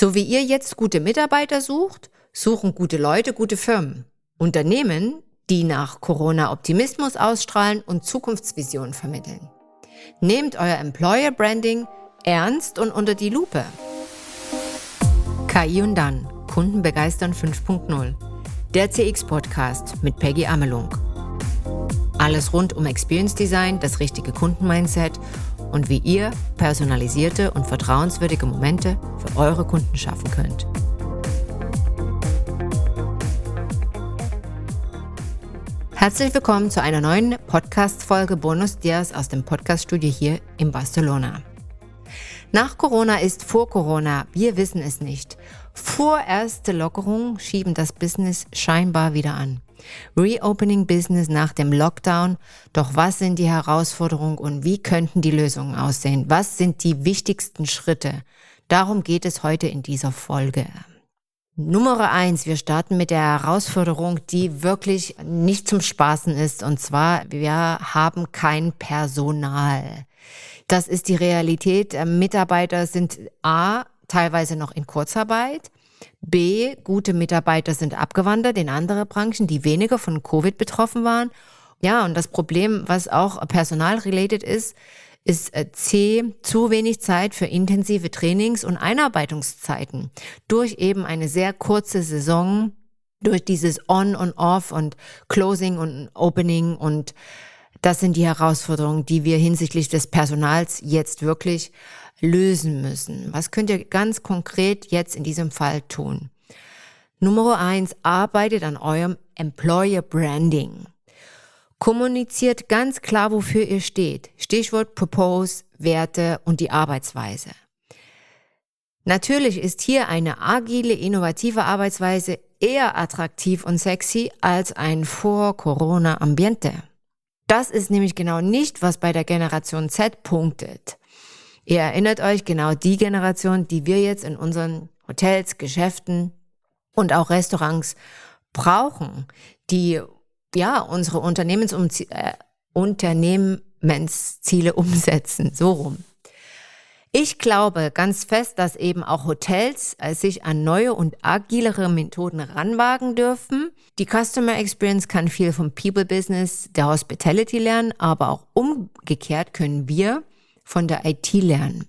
So wie ihr jetzt gute Mitarbeiter sucht, suchen gute Leute gute Firmen. Unternehmen, die nach Corona Optimismus ausstrahlen und Zukunftsvisionen vermitteln. Nehmt euer Employer Branding ernst und unter die Lupe. KI und dann, Kunden begeistern 5.0. Der CX-Podcast mit Peggy Amelung. Alles rund um Experience Design, das richtige Kundenmindset und wie ihr personalisierte und vertrauenswürdige Momente für eure Kunden schaffen könnt. Herzlich willkommen zu einer neuen Podcast-Folge Bonus Dias aus dem Podcaststudio hier in Barcelona. Nach Corona ist vor Corona, wir wissen es nicht. Vorerste Lockerungen schieben das Business scheinbar wieder an. Reopening Business nach dem Lockdown. Doch was sind die Herausforderungen und wie könnten die Lösungen aussehen? Was sind die wichtigsten Schritte? Darum geht es heute in dieser Folge. Nummer eins, wir starten mit der Herausforderung, die wirklich nicht zum Spaßen ist. Und zwar, wir haben kein Personal. Das ist die Realität. Mitarbeiter sind A, teilweise noch in Kurzarbeit. B, gute Mitarbeiter sind abgewandert in andere Branchen, die weniger von Covid betroffen waren. Ja, und das Problem, was auch personalrelated ist, ist äh, C, zu wenig Zeit für intensive Trainings und Einarbeitungszeiten. Durch eben eine sehr kurze Saison, durch dieses On und Off und Closing und Opening und das sind die Herausforderungen, die wir hinsichtlich des Personals jetzt wirklich lösen müssen. Was könnt ihr ganz konkret jetzt in diesem Fall tun? Nummer eins, arbeitet an eurem Employer Branding. Kommuniziert ganz klar, wofür ihr steht. Stichwort Propose, Werte und die Arbeitsweise. Natürlich ist hier eine agile, innovative Arbeitsweise eher attraktiv und sexy als ein Vor-Corona-Ambiente. Das ist nämlich genau nicht, was bei der Generation Z punktet. Ihr erinnert euch genau die Generation, die wir jetzt in unseren Hotels, Geschäften und auch Restaurants brauchen, die ja unsere Unternehmens äh, Unternehmensziele umsetzen, so rum. Ich glaube ganz fest, dass eben auch Hotels äh, sich an neue und agilere Methoden ranwagen dürfen. Die Customer Experience kann viel vom People Business der Hospitality lernen, aber auch umgekehrt können wir von der IT lernen.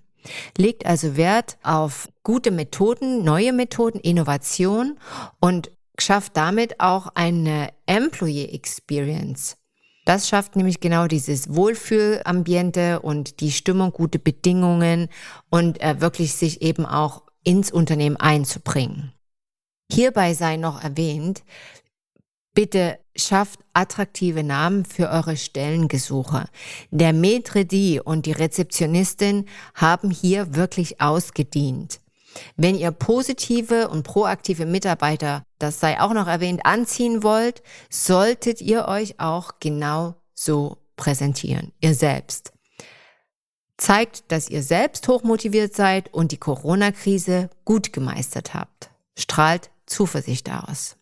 Legt also Wert auf gute Methoden, neue Methoden, Innovation und schafft damit auch eine Employee Experience. Das schafft nämlich genau dieses Wohlfühlambiente und die Stimmung, gute Bedingungen und äh, wirklich sich eben auch ins Unternehmen einzubringen. Hierbei sei noch erwähnt, Bitte schafft attraktive Namen für eure Stellengesuche. Der Maitre d' und die Rezeptionistin haben hier wirklich ausgedient. Wenn ihr positive und proaktive Mitarbeiter, das sei auch noch erwähnt, anziehen wollt, solltet ihr euch auch genau so präsentieren, ihr selbst. Zeigt, dass ihr selbst hochmotiviert seid und die Corona-Krise gut gemeistert habt. Strahlt Zuversicht aus.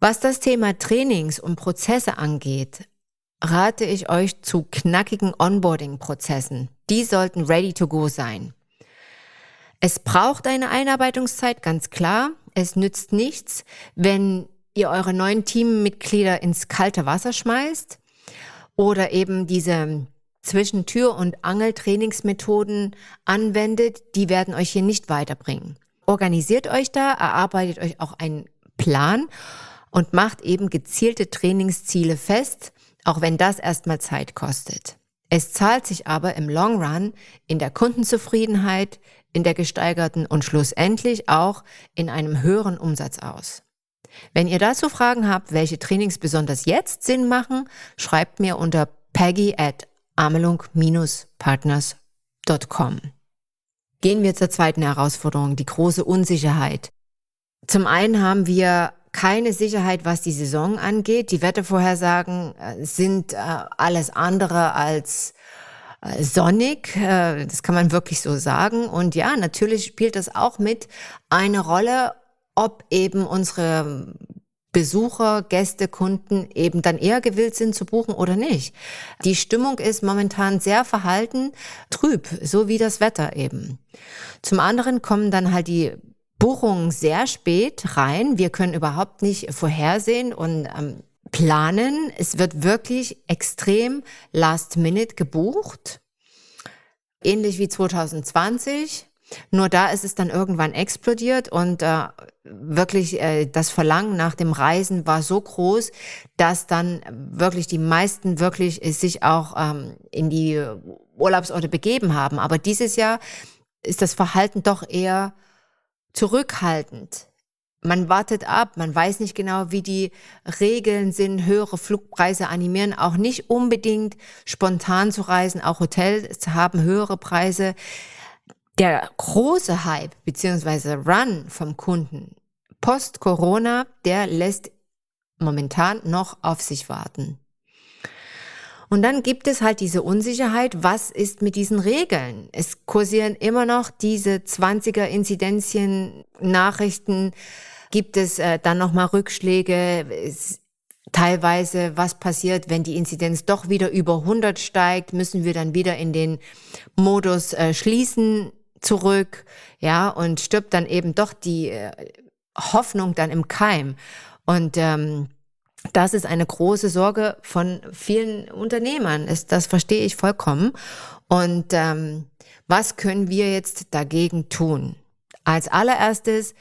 Was das Thema Trainings und Prozesse angeht, rate ich euch zu knackigen Onboarding-Prozessen. Die sollten ready to go sein. Es braucht eine Einarbeitungszeit, ganz klar. Es nützt nichts, wenn ihr eure neuen Teammitglieder ins kalte Wasser schmeißt oder eben diese zwischen Tür und Angel Trainingsmethoden anwendet, die werden euch hier nicht weiterbringen. Organisiert euch da, erarbeitet euch auch einen Plan und macht eben gezielte Trainingsziele fest, auch wenn das erstmal Zeit kostet. Es zahlt sich aber im Long Run in der Kundenzufriedenheit, in der gesteigerten und schlussendlich auch in einem höheren Umsatz aus. Wenn ihr dazu Fragen habt, welche Trainings besonders jetzt Sinn machen, schreibt mir unter peggy at amelung-partners.com. Gehen wir zur zweiten Herausforderung, die große Unsicherheit. Zum einen haben wir keine Sicherheit, was die Saison angeht. Die Wettervorhersagen äh, sind äh, alles andere als sonnig. Das kann man wirklich so sagen. Und ja, natürlich spielt das auch mit eine Rolle, ob eben unsere Besucher, Gäste, Kunden eben dann eher gewillt sind zu buchen oder nicht. Die Stimmung ist momentan sehr verhalten, trüb, so wie das Wetter eben. Zum anderen kommen dann halt die Buchungen sehr spät rein. Wir können überhaupt nicht vorhersehen und ähm, planen. Es wird wirklich extrem last minute gebucht. Ähnlich wie 2020. Nur da ist es dann irgendwann explodiert und äh, wirklich äh, das Verlangen nach dem Reisen war so groß, dass dann wirklich die meisten wirklich sich auch ähm, in die Urlaubsorte begeben haben. Aber dieses Jahr ist das Verhalten doch eher zurückhaltend. Man wartet ab, man weiß nicht genau, wie die Regeln sind, höhere Flugpreise animieren, auch nicht unbedingt spontan zu reisen, auch Hotels haben höhere Preise der große Hype beziehungsweise Run vom Kunden post-Corona, der lässt momentan noch auf sich warten. Und dann gibt es halt diese Unsicherheit, was ist mit diesen Regeln? Es kursieren immer noch diese 20er Inzidenzien, Nachrichten, gibt es äh, dann nochmal Rückschläge, teilweise, was passiert, wenn die Inzidenz doch wieder über 100 steigt, müssen wir dann wieder in den Modus äh, schließen zurück, ja, und stirbt dann eben doch die äh, Hoffnung dann im Keim. Und ähm, das ist eine große Sorge von vielen Unternehmern. Ist, das verstehe ich vollkommen. Und ähm, was können wir jetzt dagegen tun? Als allererstes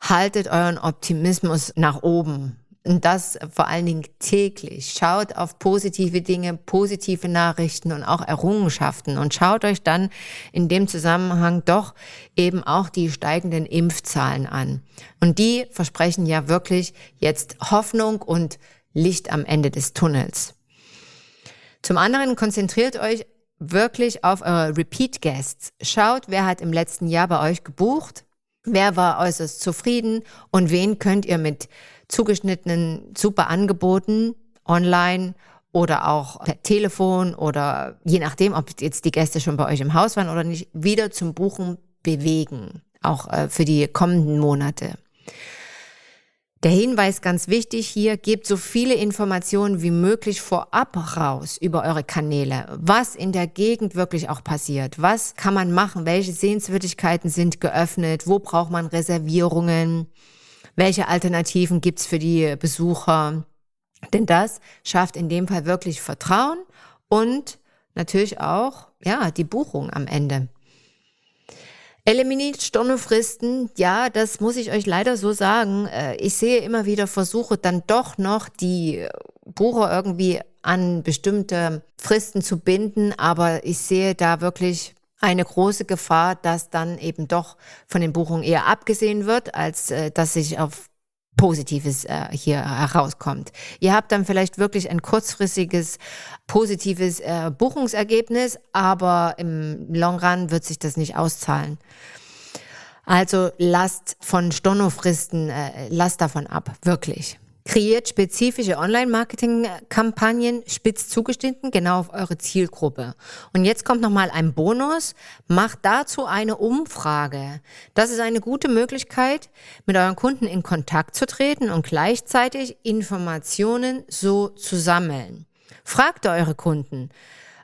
haltet euren Optimismus nach oben. Und das vor allen Dingen täglich. Schaut auf positive Dinge, positive Nachrichten und auch Errungenschaften und schaut euch dann in dem Zusammenhang doch eben auch die steigenden Impfzahlen an. Und die versprechen ja wirklich jetzt Hoffnung und Licht am Ende des Tunnels. Zum anderen konzentriert euch wirklich auf eure Repeat Guests. Schaut, wer hat im letzten Jahr bei euch gebucht, wer war äußerst zufrieden und wen könnt ihr mit zugeschnittenen super Angeboten online oder auch per Telefon oder je nachdem, ob jetzt die Gäste schon bei euch im Haus waren oder nicht, wieder zum Buchen bewegen, auch äh, für die kommenden Monate. Der Hinweis ganz wichtig hier, gebt so viele Informationen wie möglich vorab raus über eure Kanäle, was in der Gegend wirklich auch passiert, was kann man machen, welche Sehenswürdigkeiten sind geöffnet, wo braucht man Reservierungen, welche Alternativen gibt's für die Besucher. Denn das schafft in dem Fall wirklich Vertrauen und natürlich auch ja, die Buchung am Ende. Eliminiert Stornofristen, ja, das muss ich euch leider so sagen. Äh, ich sehe immer wieder Versuche, dann doch noch die Bucher irgendwie an bestimmte Fristen zu binden, aber ich sehe da wirklich eine große Gefahr, dass dann eben doch von den Buchungen eher abgesehen wird, als äh, dass sich auf Positives äh, hier herauskommt. Ihr habt dann vielleicht wirklich ein kurzfristiges positives äh, Buchungsergebnis, aber im Long Run wird sich das nicht auszahlen. Also lasst von Stornofristen, äh, lasst davon ab, wirklich. Kreiert spezifische Online-Marketing-Kampagnen spitz zugeschnitten, genau auf eure Zielgruppe. Und jetzt kommt nochmal ein Bonus. Macht dazu eine Umfrage. Das ist eine gute Möglichkeit, mit euren Kunden in Kontakt zu treten und gleichzeitig Informationen so zu sammeln. Fragt eure Kunden.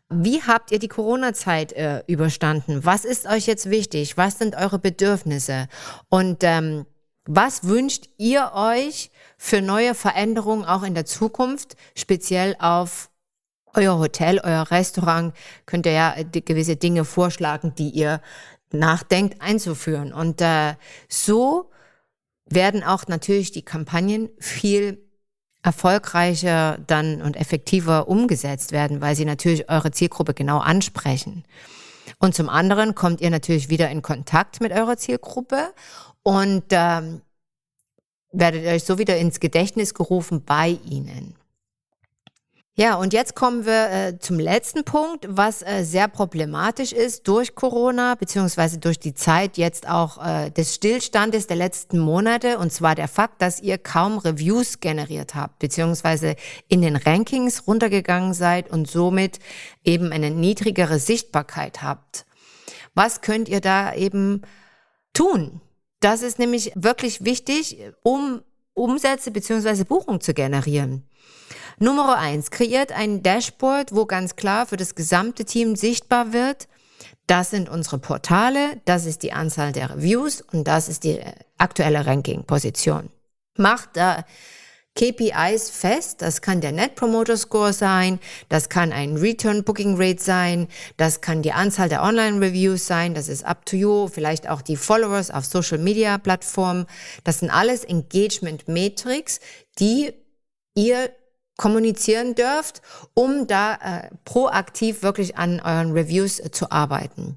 Wie habt ihr die Corona-Zeit äh, überstanden? Was ist euch jetzt wichtig? Was sind eure Bedürfnisse? Und ähm, was wünscht ihr euch für neue Veränderungen auch in der Zukunft, speziell auf euer Hotel, euer Restaurant? Könnt ihr ja gewisse Dinge vorschlagen, die ihr nachdenkt einzuführen. Und äh, so werden auch natürlich die Kampagnen viel erfolgreicher dann und effektiver umgesetzt werden, weil sie natürlich eure Zielgruppe genau ansprechen. Und zum anderen kommt ihr natürlich wieder in Kontakt mit eurer Zielgruppe und ähm, werdet euch so wieder ins Gedächtnis gerufen bei ihnen. Ja, und jetzt kommen wir äh, zum letzten Punkt, was äh, sehr problematisch ist durch Corona, beziehungsweise durch die Zeit jetzt auch äh, des Stillstandes der letzten Monate, und zwar der Fakt, dass ihr kaum Reviews generiert habt, beziehungsweise in den Rankings runtergegangen seid und somit eben eine niedrigere Sichtbarkeit habt. Was könnt ihr da eben tun? Das ist nämlich wirklich wichtig, um Umsätze beziehungsweise Buchungen zu generieren. Nummer eins, kreiert ein Dashboard, wo ganz klar für das gesamte Team sichtbar wird, Das sind unsere Portale, das ist die Anzahl der Reviews und das ist die aktuelle Ranking-Position. Macht da KPIs fest. Das kann der Net Promoter Score sein, das kann ein Return Booking Rate sein, das kann die Anzahl der Online Reviews sein, das ist up to you, vielleicht auch die Followers auf Social Media Plattformen. Das sind alles Engagement Metrics, die ihr kommunizieren dürft, um da äh, proaktiv wirklich an euren Reviews äh, zu arbeiten.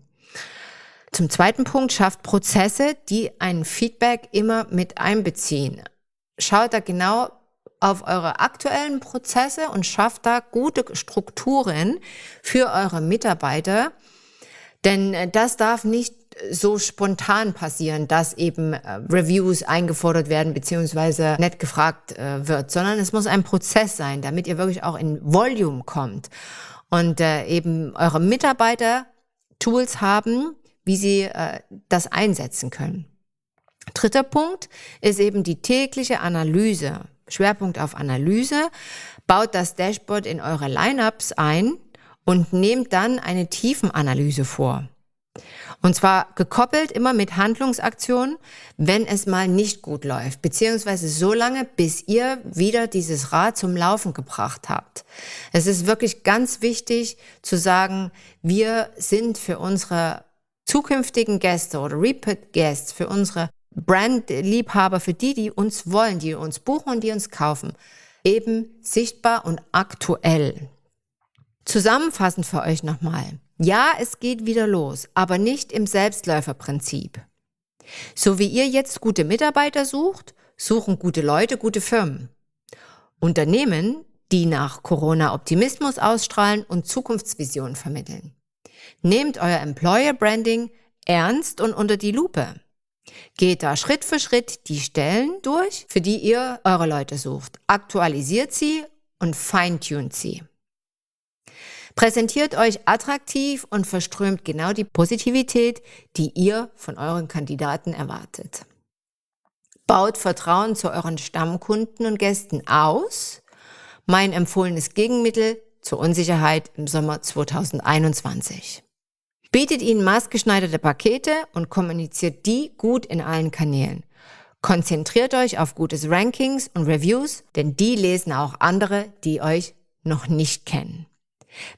Zum zweiten Punkt schafft Prozesse, die ein Feedback immer mit einbeziehen. Schaut da genau auf eure aktuellen Prozesse und schafft da gute Strukturen für eure Mitarbeiter. Denn äh, das darf nicht so spontan passieren, dass eben äh, Reviews eingefordert werden beziehungsweise nicht gefragt äh, wird, sondern es muss ein Prozess sein, damit ihr wirklich auch in Volume kommt und eben eure Mitarbeiter Tools haben, wie sie das einsetzen können. Dritter Punkt ist eben die tägliche Analyse. Schwerpunkt auf Analyse, baut das Dashboard in eure Lineups ein und nehmt dann eine Tiefenanalyse vor. Und zwar gekoppelt immer mit Handlungsaktionen, wenn es mal nicht gut läuft, beziehungsweise so lange, bis ihr wieder dieses Rad zum Laufen gebracht habt. Es ist wirklich ganz wichtig zu sagen, wir sind für unsere zukünftigen Gäste oder Repeat Guests, für unsere Brandliebhaber, für die, die uns wollen, die uns buchen und die uns kaufen, eben sichtbar und aktuell. Zusammenfassend für euch nochmal. Ja, es geht wieder los, aber nicht im Selbstläuferprinzip. So wie ihr jetzt gute Mitarbeiter sucht, suchen gute Leute gute Firmen. Unternehmen, die nach Corona Optimismus ausstrahlen und Zukunftsvisionen vermitteln. Nehmt euer Employer Branding ernst und unter die Lupe. Geht da Schritt für Schritt die Stellen durch, für die ihr eure Leute sucht. Aktualisiert sie und feintunt sie. Präsentiert euch attraktiv und verströmt genau die Positivität, die ihr von euren Kandidaten erwartet. Baut Vertrauen zu euren Stammkunden und Gästen aus. Mein empfohlenes Gegenmittel zur Unsicherheit im Sommer 2021. Bietet ihnen maßgeschneiderte Pakete und kommuniziert die gut in allen Kanälen. Konzentriert euch auf gutes Rankings und Reviews, denn die lesen auch andere, die euch noch nicht kennen.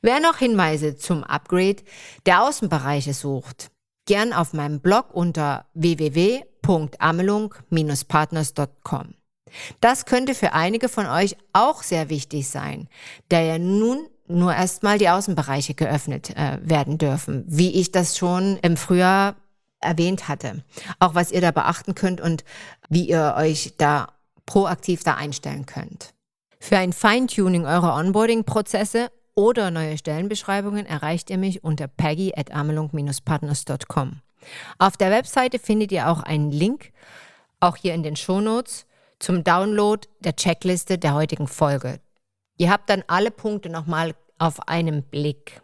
Wer noch Hinweise zum Upgrade der Außenbereiche sucht, gern auf meinem Blog unter www.amelung-partners.com. Das könnte für einige von euch auch sehr wichtig sein, da ihr nun nur erstmal die Außenbereiche geöffnet äh, werden dürfen, wie ich das schon im Frühjahr erwähnt hatte. Auch was ihr da beachten könnt und wie ihr euch da proaktiv da einstellen könnt. Für ein Feintuning eurer Onboarding-Prozesse oder neue Stellenbeschreibungen erreicht ihr mich unter peggy at amelung-partners.com. Auf der Webseite findet ihr auch einen Link, auch hier in den Shownotes, zum Download der Checkliste der heutigen Folge. Ihr habt dann alle Punkte nochmal auf einen Blick.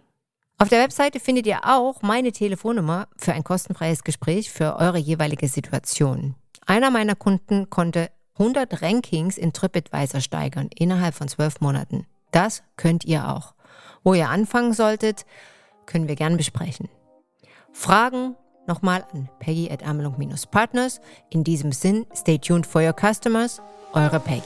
Auf der Webseite findet ihr auch meine Telefonnummer für ein kostenfreies Gespräch für eure jeweilige Situation. Einer meiner Kunden konnte 100 Rankings in TripAdvisor steigern innerhalb von zwölf Monaten. Das könnt ihr auch. Wo ihr anfangen solltet, können wir gern besprechen. Fragen nochmal an Peggy at Amelung-Partners. In diesem Sinn, stay tuned for your customers. Eure Peggy.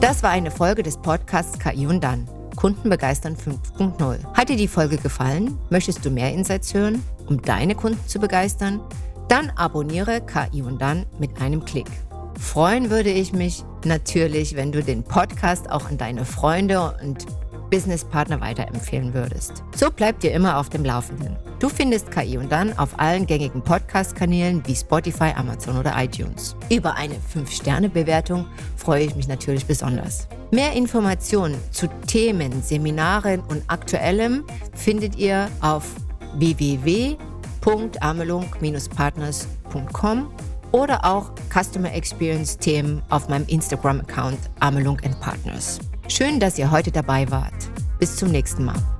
Das war eine Folge des Podcasts KI und dann. Kunden begeistern 5.0. Hat dir die Folge gefallen? Möchtest du mehr Insights hören, um deine Kunden zu begeistern? Dann abonniere KI und dann mit einem Klick. Freuen würde ich mich natürlich, wenn du den Podcast auch an deine Freunde und Businesspartner weiterempfehlen würdest. So bleibt ihr immer auf dem Laufenden. Du findest KI und dann auf allen gängigen Podcast-Kanälen wie Spotify, Amazon oder iTunes. Über eine 5-Sterne-Bewertung freue ich mich natürlich besonders. Mehr Informationen zu Themen, Seminaren und Aktuellem findet ihr auf www.amelung-partners.com oder auch Customer Experience Themen auf meinem Instagram-Account Amelung Partners. Schön, dass ihr heute dabei wart. Bis zum nächsten Mal.